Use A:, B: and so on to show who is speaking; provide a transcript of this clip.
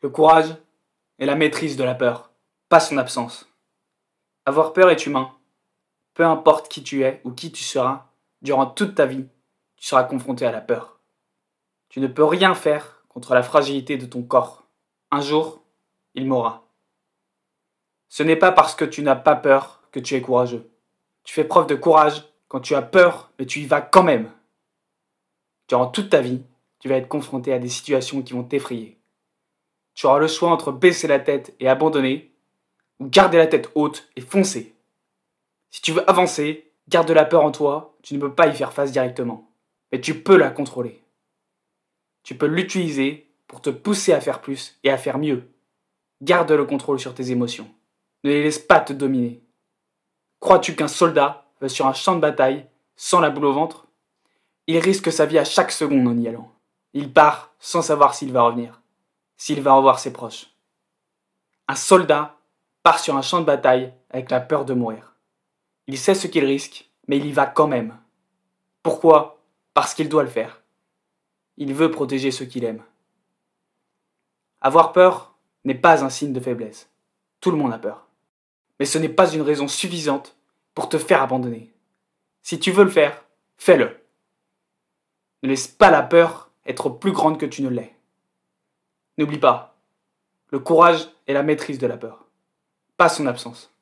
A: Le courage est la maîtrise de la peur, pas son absence. Avoir peur est humain. Peu importe qui tu es ou qui tu seras, durant toute ta vie, tu seras confronté à la peur. Tu ne peux rien faire contre la fragilité de ton corps. Un jour, il mourra. Ce n'est pas parce que tu n'as pas peur que tu es courageux. Tu fais preuve de courage quand tu as peur, mais tu y vas quand même. Durant toute ta vie, tu vas être confronté à des situations qui vont t'effrayer. Tu auras le choix entre baisser la tête et abandonner, ou garder la tête haute et foncer. Si tu veux avancer, garde la peur en toi, tu ne peux pas y faire face directement, mais tu peux la contrôler. Tu peux l'utiliser pour te pousser à faire plus et à faire mieux. Garde le contrôle sur tes émotions. Ne les laisse pas te dominer. Crois-tu qu'un soldat va sur un champ de bataille sans la boule au ventre? Il risque sa vie à chaque seconde en y allant. Il part sans savoir s'il va revenir s'il va revoir ses proches. Un soldat part sur un champ de bataille avec la peur de mourir. Il sait ce qu'il risque, mais il y va quand même. Pourquoi? Parce qu'il doit le faire. Il veut protéger ceux qu'il aime. Avoir peur n'est pas un signe de faiblesse. Tout le monde a peur. Mais ce n'est pas une raison suffisante pour te faire abandonner. Si tu veux le faire, fais-le. Ne laisse pas la peur être plus grande que tu ne l'es. N'oublie pas, le courage est la maîtrise de la peur, pas son absence.